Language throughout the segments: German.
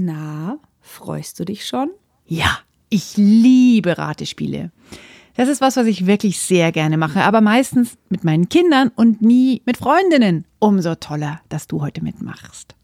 Na, freust du dich schon? Ja, ich liebe Ratespiele. Das ist was, was ich wirklich sehr gerne mache, aber meistens mit meinen Kindern und nie mit Freundinnen. Umso toller, dass du heute mitmachst.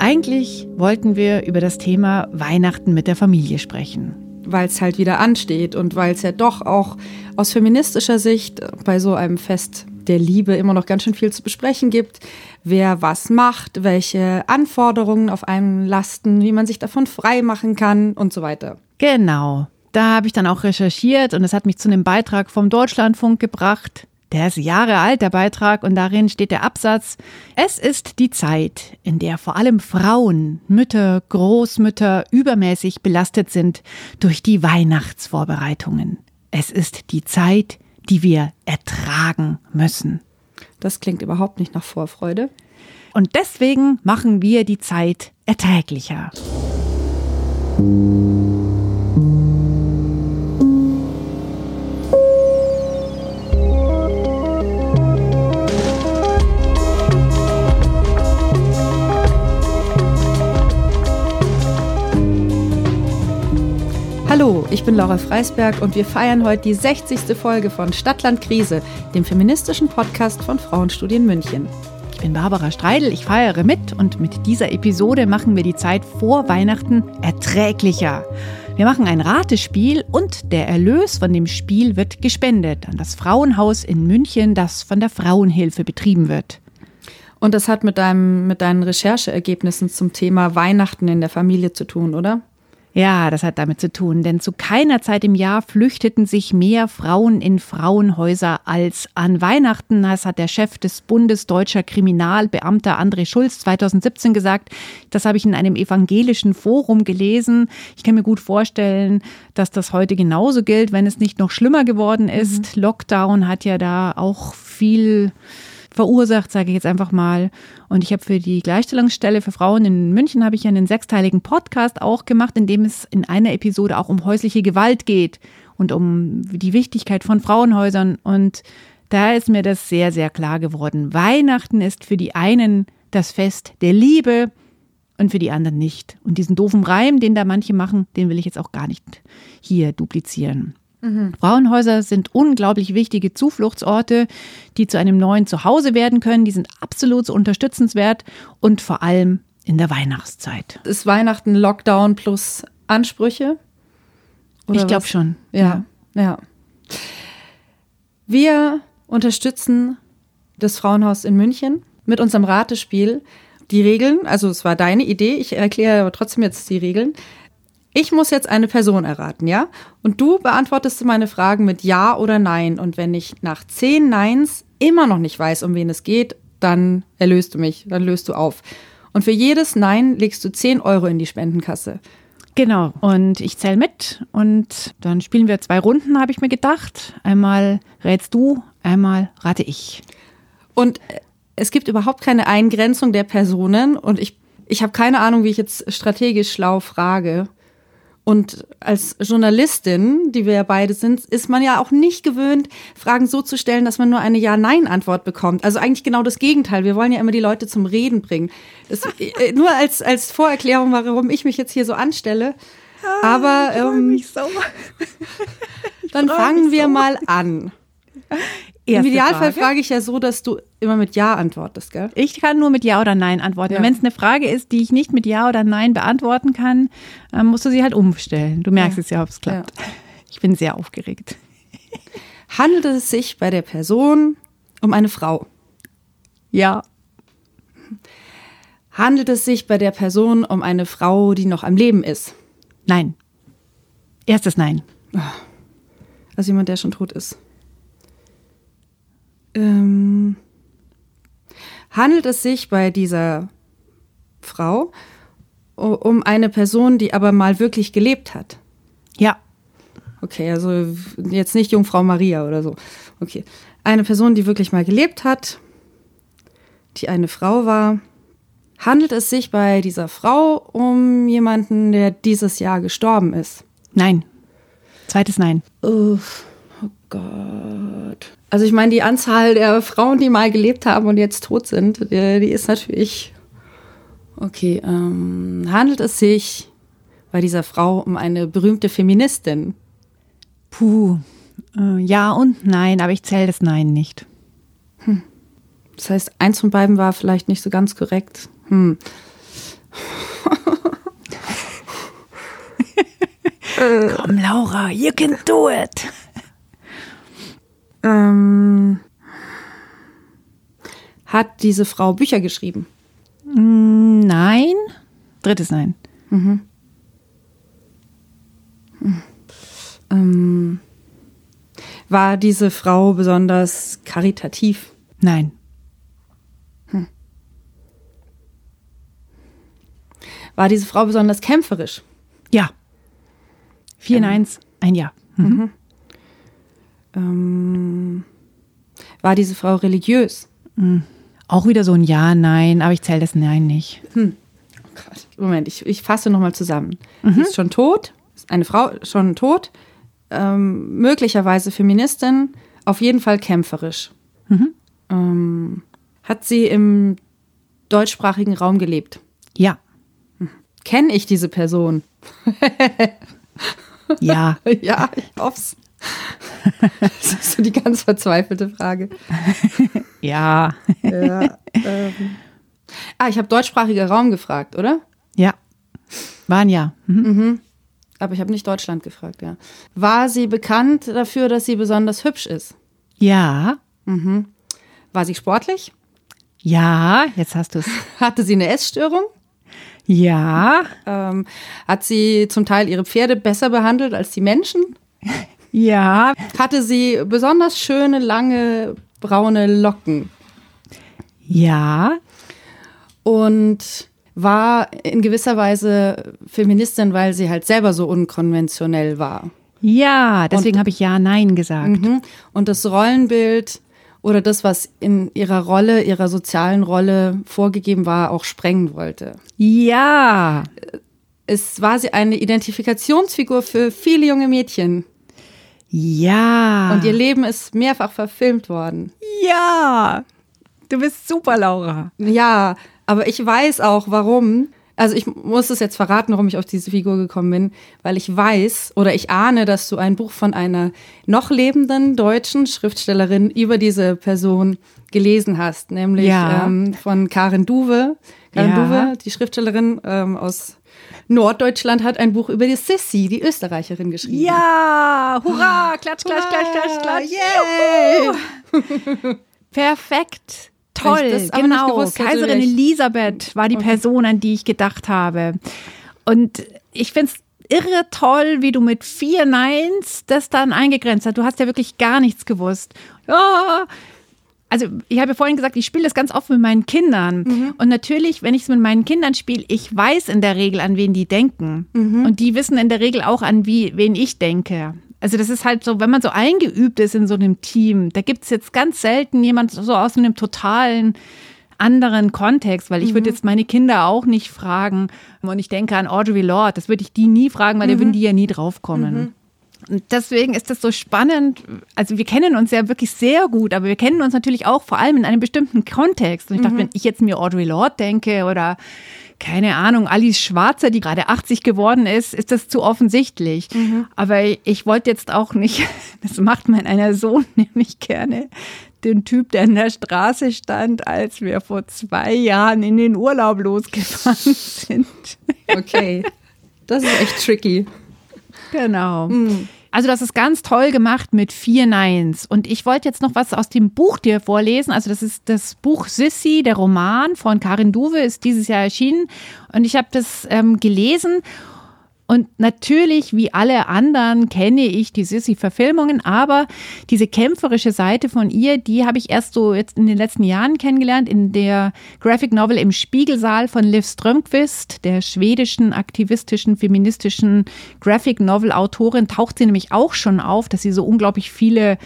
Eigentlich wollten wir über das Thema Weihnachten mit der Familie sprechen. Weil es halt wieder ansteht und weil es ja doch auch aus feministischer Sicht bei so einem Fest der Liebe immer noch ganz schön viel zu besprechen gibt. Wer was macht, welche Anforderungen auf einen lasten, wie man sich davon frei machen kann und so weiter. Genau. Da habe ich dann auch recherchiert und es hat mich zu einem Beitrag vom Deutschlandfunk gebracht. Der ist Jahre alt, der Beitrag, und darin steht der Absatz, es ist die Zeit, in der vor allem Frauen, Mütter, Großmütter übermäßig belastet sind durch die Weihnachtsvorbereitungen. Es ist die Zeit, die wir ertragen müssen. Das klingt überhaupt nicht nach Vorfreude. Und deswegen machen wir die Zeit erträglicher. Ich bin Laura Freisberg und wir feiern heute die 60. Folge von Stadtland Krise, dem feministischen Podcast von Frauenstudien München. Ich bin Barbara Streidel, ich feiere mit und mit dieser Episode machen wir die Zeit vor Weihnachten erträglicher. Wir machen ein Ratespiel und der Erlös von dem Spiel wird gespendet an das Frauenhaus in München, das von der Frauenhilfe betrieben wird. Und das hat mit, deinem, mit deinen Rechercheergebnissen zum Thema Weihnachten in der Familie zu tun, oder? Ja, das hat damit zu tun, denn zu keiner Zeit im Jahr flüchteten sich mehr Frauen in Frauenhäuser als an Weihnachten. Das hat der Chef des Bundes deutscher Kriminalbeamter André Schulz 2017 gesagt. Das habe ich in einem evangelischen Forum gelesen. Ich kann mir gut vorstellen, dass das heute genauso gilt, wenn es nicht noch schlimmer geworden ist. Mhm. Lockdown hat ja da auch viel verursacht, sage ich jetzt einfach mal. Und ich habe für die Gleichstellungsstelle für Frauen in München habe ich einen sechsteiligen Podcast auch gemacht, in dem es in einer Episode auch um häusliche Gewalt geht und um die Wichtigkeit von Frauenhäusern. Und da ist mir das sehr, sehr klar geworden. Weihnachten ist für die einen das Fest der Liebe und für die anderen nicht. Und diesen doofen Reim, den da manche machen, den will ich jetzt auch gar nicht hier duplizieren. Mhm. Frauenhäuser sind unglaublich wichtige Zufluchtsorte, die zu einem neuen Zuhause werden können. Die sind absolut so unterstützenswert und vor allem in der Weihnachtszeit. Ist Weihnachten Lockdown plus Ansprüche? Oder ich glaube schon. Ja, ja. Wir unterstützen das Frauenhaus in München mit unserem Ratespiel. Die Regeln, also es war deine Idee, ich erkläre aber trotzdem jetzt die Regeln. Ich muss jetzt eine Person erraten, ja? Und du beantwortest meine Fragen mit Ja oder Nein. Und wenn ich nach zehn Neins immer noch nicht weiß, um wen es geht, dann erlöst du mich, dann löst du auf. Und für jedes Nein legst du 10 Euro in die Spendenkasse. Genau, und ich zähle mit und dann spielen wir zwei Runden, habe ich mir gedacht. Einmal rätst du, einmal rate ich. Und es gibt überhaupt keine Eingrenzung der Personen und ich, ich habe keine Ahnung, wie ich jetzt strategisch schlau frage. Und als Journalistin, die wir ja beide sind, ist man ja auch nicht gewöhnt, Fragen so zu stellen, dass man nur eine Ja-Nein-Antwort bekommt. Also eigentlich genau das Gegenteil. Wir wollen ja immer die Leute zum Reden bringen. Das, äh, nur als, als Vorerklärung, warum ich mich jetzt hier so anstelle. Ah, Aber ähm, so. dann fangen wir so. mal an. Im Idealfall Frage. frage ich ja so, dass du immer mit Ja antwortest, gell? Ich kann nur mit Ja oder Nein antworten. Ja. Wenn es eine Frage ist, die ich nicht mit Ja oder Nein beantworten kann, musst du sie halt umstellen. Du merkst ja. es ja, ob es klappt. Ja. Ich bin sehr aufgeregt. Handelt es sich bei der Person um eine Frau? Ja. Handelt es sich bei der Person um eine Frau, die noch am Leben ist? Nein. Erstes Nein. Also jemand, der schon tot ist. Ähm, handelt es sich bei dieser Frau um eine Person, die aber mal wirklich gelebt hat? Ja. Okay, also jetzt nicht Jungfrau Maria oder so. Okay. Eine Person, die wirklich mal gelebt hat, die eine Frau war. Handelt es sich bei dieser Frau um jemanden, der dieses Jahr gestorben ist? Nein. Zweites Nein. Uh, Gott. Also ich meine, die Anzahl der Frauen, die mal gelebt haben und jetzt tot sind, die, die ist natürlich. Okay, ähm, handelt es sich bei dieser Frau um eine berühmte Feministin? Puh. Äh, ja und nein, aber ich zähle das Nein nicht. Hm. Das heißt, eins von beiden war vielleicht nicht so ganz korrekt. Hm. Komm, Laura, you can do it. Ähm, hat diese Frau Bücher geschrieben? Nein. Drittes Nein. Mhm. Ähm, war diese Frau besonders karitativ? Nein. Hm. War diese Frau besonders kämpferisch? Ja. Vier ähm. Neins, ein Ja. Mhm. Mhm. Ähm, war diese Frau religiös? Mhm. Auch wieder so ein Ja, Nein, aber ich zähle das Nein nicht. Hm. Oh Gott. Moment, ich, ich fasse nochmal zusammen. Mhm. Sie ist schon tot, ist eine Frau schon tot, ähm, möglicherweise Feministin, auf jeden Fall kämpferisch. Mhm. Ähm, hat sie im deutschsprachigen Raum gelebt? Ja. Hm. Kenne ich diese Person? ja. ja, ich hoff's. Das ist so die ganz verzweifelte Frage. ja. ja ähm. Ah, ich habe deutschsprachiger Raum gefragt, oder? Ja. War ein Ja. Mhm. Mhm. Aber ich habe nicht Deutschland gefragt, ja. War sie bekannt dafür, dass sie besonders hübsch ist? Ja. Mhm. War sie sportlich? Ja, jetzt hast du es. Hatte sie eine Essstörung? Ja. Ähm, hat sie zum Teil ihre Pferde besser behandelt als die Menschen? Ja. Hatte sie besonders schöne, lange, braune Locken? Ja. Und war in gewisser Weise Feministin, weil sie halt selber so unkonventionell war. Ja, deswegen habe ich ja, nein gesagt. Mhm. Und das Rollenbild oder das, was in ihrer Rolle, ihrer sozialen Rolle vorgegeben war, auch sprengen wollte. Ja. Es war sie eine Identifikationsfigur für viele junge Mädchen. Ja. Und ihr Leben ist mehrfach verfilmt worden. Ja. Du bist super, Laura. Ja, aber ich weiß auch, warum. Also ich muss es jetzt verraten, warum ich auf diese Figur gekommen bin, weil ich weiß oder ich ahne, dass du ein Buch von einer noch lebenden deutschen Schriftstellerin über diese Person gelesen hast, nämlich ja. ähm, von Karin Duwe. Karin ja. Duwe, die Schriftstellerin ähm, aus Norddeutschland, hat ein Buch über die Sissy, die Österreicherin, geschrieben. Ja, hurra, klatsch, klatsch, klatsch, klatsch, klatsch. Yay! Perfekt. Toll, genau. Gewusst, Kaiserin Elisabeth war die okay. Person, an die ich gedacht habe. Und ich finde es irre toll, wie du mit vier Neins das dann eingegrenzt hast. Du hast ja wirklich gar nichts gewusst. Ja, also ich habe ja vorhin gesagt, ich spiele das ganz oft mit meinen Kindern. Mhm. Und natürlich, wenn ich es mit meinen Kindern spiele, ich weiß in der Regel, an wen die denken. Mhm. Und die wissen in der Regel auch, an wie, wen ich denke. Also das ist halt so, wenn man so eingeübt ist in so einem Team, da gibt es jetzt ganz selten jemand so aus einem totalen anderen Kontext, weil ich würde mhm. jetzt meine Kinder auch nicht fragen und ich denke an Audrey Lorde, das würde ich die nie fragen, weil mhm. da würden die ja nie draufkommen. Und deswegen ist das so spannend. Also wir kennen uns ja wirklich sehr gut, aber wir kennen uns natürlich auch vor allem in einem bestimmten Kontext. Und ich dachte, mhm. wenn ich jetzt mir Audrey Lorde denke oder keine Ahnung, Alice Schwarzer, die gerade 80 geworden ist, ist das zu offensichtlich. Mhm. Aber ich wollte jetzt auch nicht, das macht mein einer Sohn nämlich gerne, den Typ, der in der Straße stand, als wir vor zwei Jahren in den Urlaub losgefahren sind. Okay, das ist echt tricky. Genau. Mhm. Also das ist ganz toll gemacht mit vier Neins. Und ich wollte jetzt noch was aus dem Buch dir vorlesen. Also das ist das Buch Sissy, der Roman von Karin Duwe, ist dieses Jahr erschienen. Und ich habe das ähm, gelesen und natürlich, wie alle anderen, kenne ich die Sissy-Verfilmungen, aber diese kämpferische Seite von ihr, die habe ich erst so jetzt in den letzten Jahren kennengelernt, in der Graphic Novel im Spiegelsaal von Liv Strömquist, der schwedischen aktivistischen, feministischen Graphic Novel-Autorin, taucht sie nämlich auch schon auf, dass sie so unglaublich viele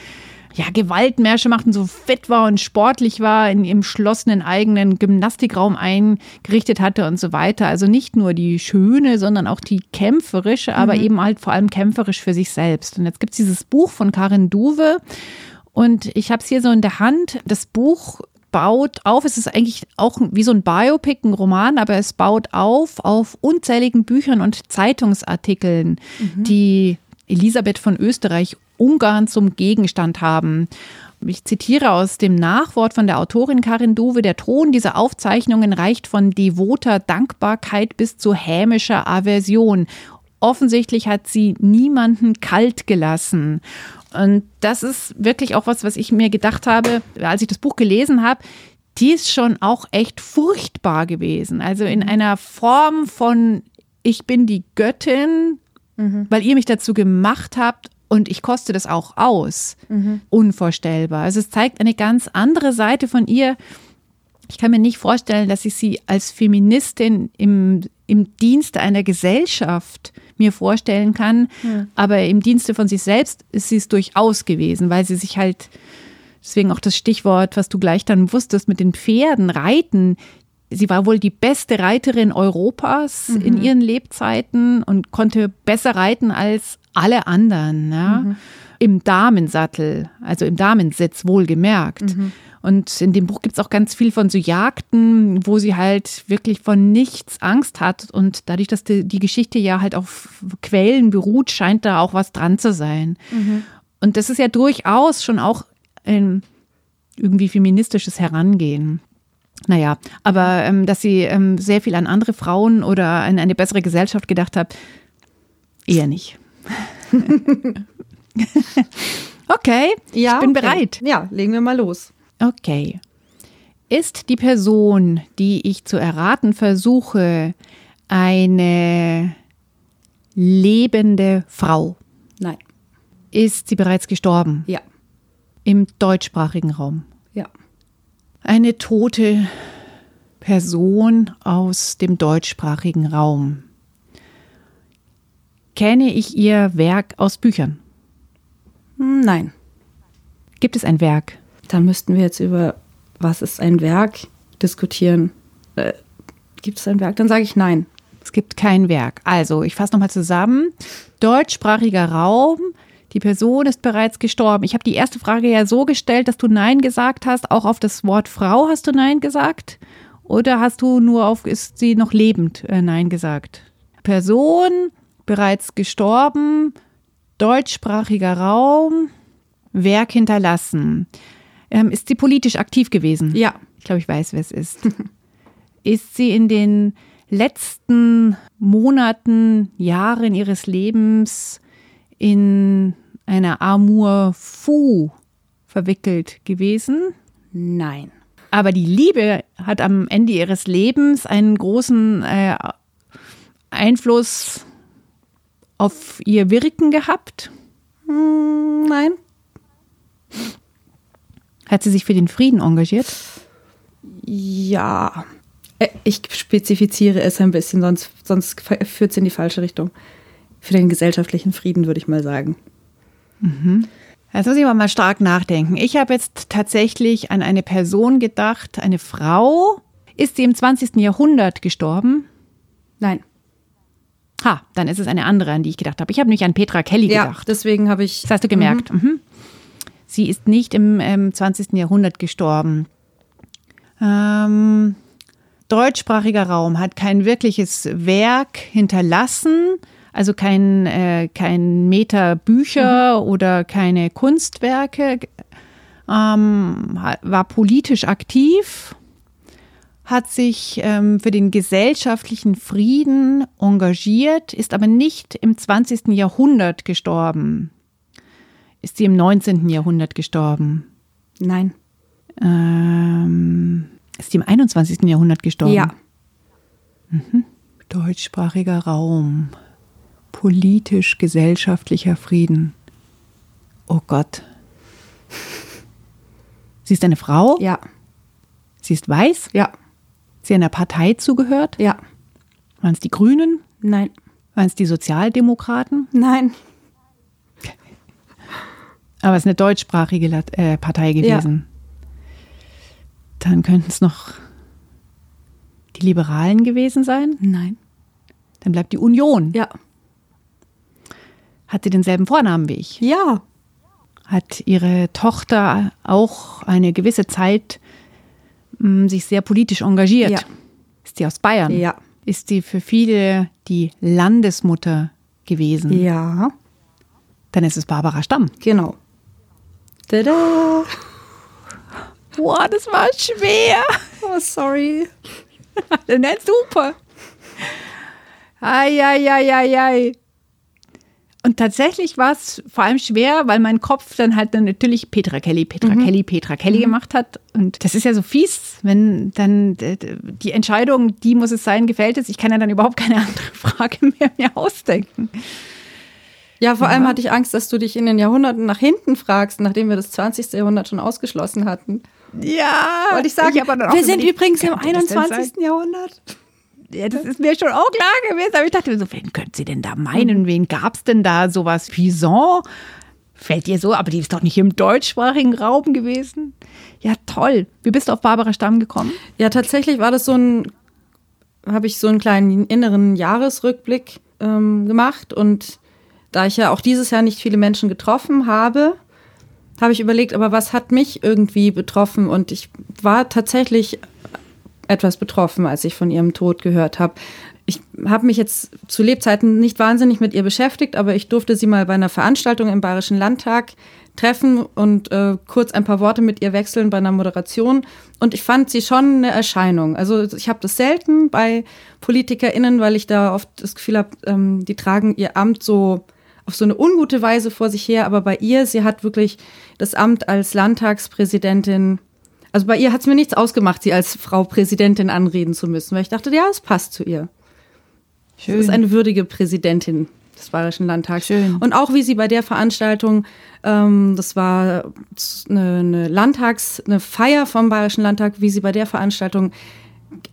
ja, Gewaltmärsche macht und so fit war und sportlich war, in ihrem schlossenen eigenen Gymnastikraum eingerichtet hatte und so weiter. Also nicht nur die schöne, sondern auch die kämpferische, aber Mhm. eben halt vor allem kämpferisch für sich selbst. Und jetzt gibt es dieses Buch von Karin Duwe und ich habe es hier so in der Hand. Das Buch baut auf, es ist eigentlich auch wie so ein Biopic, ein Roman, aber es baut auf auf unzähligen Büchern und Zeitungsartikeln, die Elisabeth von Österreich Ungarn zum Gegenstand haben. Ich zitiere aus dem Nachwort von der Autorin Karin Duwe, der Ton dieser Aufzeichnungen reicht von devoter Dankbarkeit bis zu hämischer Aversion. Offensichtlich hat sie niemanden kalt gelassen. Und das ist wirklich auch was, was ich mir gedacht habe, als ich das Buch gelesen habe. Die ist schon auch echt furchtbar gewesen. Also in einer Form von, ich bin die Göttin, weil ihr mich dazu gemacht habt und ich koste das auch aus. Unvorstellbar. Also es zeigt eine ganz andere Seite von ihr. Ich kann mir nicht vorstellen, dass ich sie als Feministin im, im Dienste einer Gesellschaft mir vorstellen kann. Aber im Dienste von sich selbst ist sie es durchaus gewesen, weil sie sich halt, deswegen auch das Stichwort, was du gleich dann wusstest, mit den Pferden, Reiten. Sie war wohl die beste Reiterin Europas in ihren Lebzeiten und konnte besser reiten als alle anderen. Ja? Im Damensattel, also im Damensitz wohlgemerkt. Und in dem Buch gibt es auch ganz viel von so Jagden, wo sie halt wirklich von nichts Angst hat. Und dadurch, dass die, die Geschichte ja halt auf Quellen beruht, scheint da auch was dran zu sein. Und das ist ja durchaus schon auch ein irgendwie feministisches Herangehen. Naja, aber ähm, dass sie ähm, sehr viel an andere Frauen oder an eine bessere Gesellschaft gedacht hat, eher nicht. okay, Ja, ich bin okay. bereit. Ja, legen wir mal los. Okay. Ist die Person, die ich zu erraten versuche, eine lebende Frau? Nein. Ist sie bereits gestorben? Ja. Im deutschsprachigen Raum? Eine tote Person aus dem deutschsprachigen Raum. Kenne ich ihr Werk aus Büchern? Hm, Nein. Gibt es ein Werk? Dann müssten wir jetzt über was ist ein Werk diskutieren. Äh, gibt es ein Werk? Dann sage ich nein. Es gibt kein Werk. Also, ich fasse nochmal zusammen. Deutschsprachiger Raum. Die Person ist bereits gestorben. Ich habe die erste Frage ja so gestellt, dass du Nein gesagt hast. Auch auf das Wort Frau hast du Nein gesagt? Oder hast du nur auf, ist sie noch lebend, äh, Nein gesagt? Person, bereits gestorben, deutschsprachiger Raum, Werk hinterlassen. Ähm, ist sie politisch aktiv gewesen? Ja. Ich glaube, ich weiß, wer es ist. ist sie in den letzten Monaten, Jahren ihres Lebens in einer Amour fou verwickelt gewesen? Nein. Aber die Liebe hat am Ende ihres Lebens einen großen äh, Einfluss auf ihr Wirken gehabt. Hm, Nein. Hat sie sich für den Frieden engagiert? Ja. Äh, Ich spezifiziere es ein bisschen, sonst, sonst führt es in die falsche Richtung. Für den gesellschaftlichen Frieden würde ich mal sagen. Jetzt muss ich aber mal stark nachdenken. Ich habe jetzt tatsächlich an eine Person gedacht, eine Frau. Ist sie im 20. Jahrhundert gestorben? Nein. Ha, dann ist es eine andere, an die ich gedacht habe. Ich habe nämlich an Petra Kelly Ja, gedacht. deswegen habe ich. Das hast du gemerkt. Mhm. Sie ist nicht im ähm, 20. Jahrhundert gestorben. Ähm, deutschsprachiger Raum hat kein wirkliches Werk hinterlassen, also kein, äh, kein Meter Bücher oder keine Kunstwerke, ähm, war politisch aktiv, hat sich ähm, für den gesellschaftlichen Frieden engagiert, ist aber nicht im 20. Jahrhundert gestorben. Ist sie im 19. Jahrhundert gestorben? Nein. Ähm, ist sie im 21. Jahrhundert gestorben? Ja. Deutschsprachiger Raum. Politisch-gesellschaftlicher Frieden. Oh Gott. Sie ist eine Frau? Ja. Sie ist weiß? Ja. Sie einer Partei zugehört? Ja. Waren es die Grünen? Nein. Waren es die Sozialdemokraten? Nein. Aber es ist eine deutschsprachige äh, Partei gewesen. Dann könnten es noch die Liberalen gewesen sein. Nein. Dann bleibt die Union. Ja. Hat sie denselben Vornamen wie ich? Ja. Hat ihre Tochter auch eine gewisse Zeit mh, sich sehr politisch engagiert? Ja. Ist die aus Bayern? Ja. Ist sie für viele die Landesmutter gewesen? Ja. Dann ist es Barbara Stamm. Genau. Tada. Boah, das war schwer. Oh, sorry. Nein, super. Eieieiei. Und tatsächlich war es vor allem schwer, weil mein Kopf dann halt dann natürlich Petra Kelly, Petra Kelly, Petra Kelly gemacht hat. Und das ist ja so fies, wenn dann die Entscheidung, die muss es sein, gefällt ist. Ich kann ja dann überhaupt keine andere Frage mehr mir ausdenken. Ja, vor allem hatte ich Angst, dass du dich in den Jahrhunderten nach hinten fragst, nachdem wir das 20. Jahrhundert schon ausgeschlossen hatten. Ja, Wollte ich sagen, auch wir sind übrigens im könnte das denn 21. sein? Jahrhundert. Ja, das ist mir schon auch klar gewesen. Aber ich dachte mir so, wen könnte sie denn da meinen? Wen gab es denn da? Sowas Pison? Fällt dir so? Aber die ist doch nicht im deutschsprachigen Raum gewesen. Ja, toll. Wie bist du auf Barbara Stamm gekommen? Ja, tatsächlich war das so ein, habe ich so einen kleinen inneren Jahresrückblick ähm, gemacht und da ich ja auch dieses Jahr nicht viele Menschen getroffen habe, habe ich überlegt, aber was hat mich irgendwie betroffen und ich war tatsächlich etwas betroffen, als ich von ihrem Tod gehört habe. Ich habe mich jetzt zu Lebzeiten nicht wahnsinnig mit ihr beschäftigt, aber ich durfte sie mal bei einer Veranstaltung im Bayerischen Landtag treffen und äh, kurz ein paar Worte mit ihr wechseln bei einer Moderation. Und ich fand sie schon eine Erscheinung. Also ich habe das selten bei PolitikerInnen, weil ich da oft das Gefühl habe, ähm, die tragen ihr Amt so auf so eine ungute Weise vor sich her. Aber bei ihr, sie hat wirklich das Amt als Landtagspräsidentin also bei ihr hat es mir nichts ausgemacht, sie als Frau Präsidentin anreden zu müssen, weil ich dachte, ja, es passt zu ihr. Sie ist eine würdige Präsidentin des Bayerischen Landtags. Schön. Und auch wie sie bei der Veranstaltung, ähm, das war eine, eine Landtags, eine Feier vom Bayerischen Landtag, wie sie bei der Veranstaltung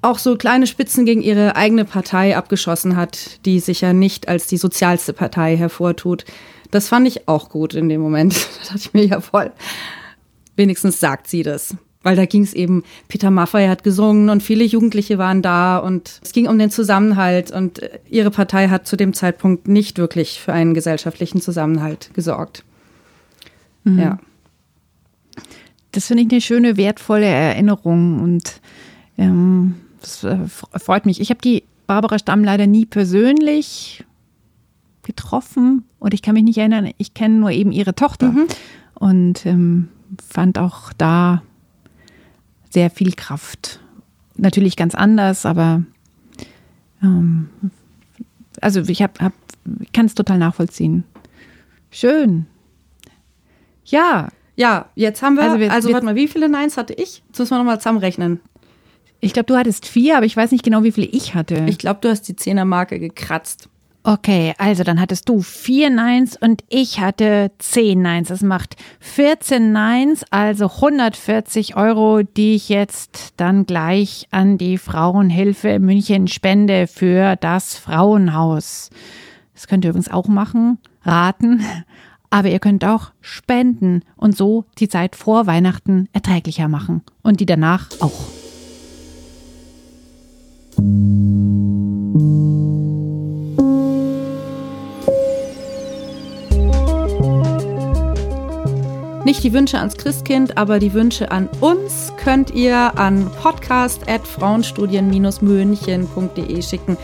auch so kleine Spitzen gegen ihre eigene Partei abgeschossen hat, die sich ja nicht als die sozialste Partei hervortut. Das fand ich auch gut in dem Moment. Da dachte ich mir, ja voll. Wenigstens sagt sie das. Weil da ging es eben, Peter Maffay hat gesungen und viele Jugendliche waren da und es ging um den Zusammenhalt und äh, ihre Partei hat zu dem Zeitpunkt nicht wirklich für einen gesellschaftlichen Zusammenhalt gesorgt. Ja. Das finde ich eine schöne, wertvolle Erinnerung und ähm, das äh, freut mich. Ich habe die Barbara Stamm leider nie persönlich getroffen und ich kann mich nicht erinnern, ich kenne nur eben ihre Tochter und ähm, fand auch da sehr viel Kraft. Natürlich ganz anders, aber ähm, also ich hab, hab, kann es total nachvollziehen. Schön. Ja, Ja, jetzt haben wir, Also also, wir- wir- warte mal, wie viele Neins hatte ich? Jetzt müssen wir nochmal zusammenrechnen. ich glaube, du hattest vier, aber ich weiß nicht genau, wie viele ich hatte. Ich glaube, du hast die Zehnermarke gekratzt. Okay, also dann hattest du vier Nines und ich hatte zehn Nines. Das macht 14 Nines, also 140 Euro, die ich jetzt dann gleich an die Frauenhilfe München spende für das Frauenhaus. Das könnt ihr übrigens auch machen, raten, aber ihr könnt auch spenden und so die Zeit vor Weihnachten erträglicher machen und die danach auch. Nicht die Wünsche ans Christkind, aber die Wünsche an uns könnt ihr an podcast.frauenstudien-münchen.de schicken.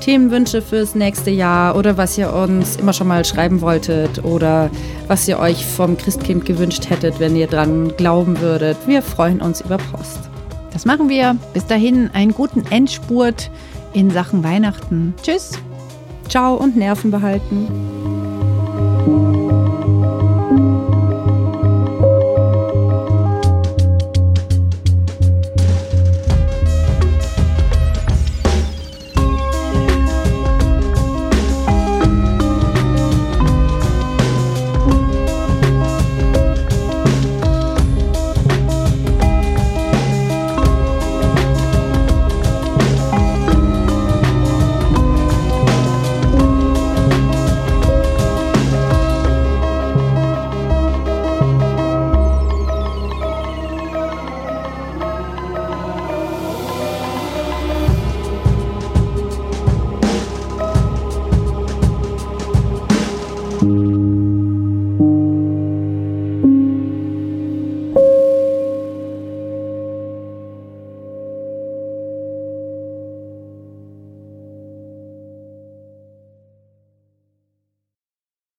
Themenwünsche fürs nächste Jahr oder was ihr uns immer schon mal schreiben wolltet oder was ihr euch vom Christkind gewünscht hättet, wenn ihr dran glauben würdet. Wir freuen uns über Post. Das machen wir. Bis dahin einen guten Endspurt in Sachen Weihnachten. Tschüss. Ciao und Nerven behalten.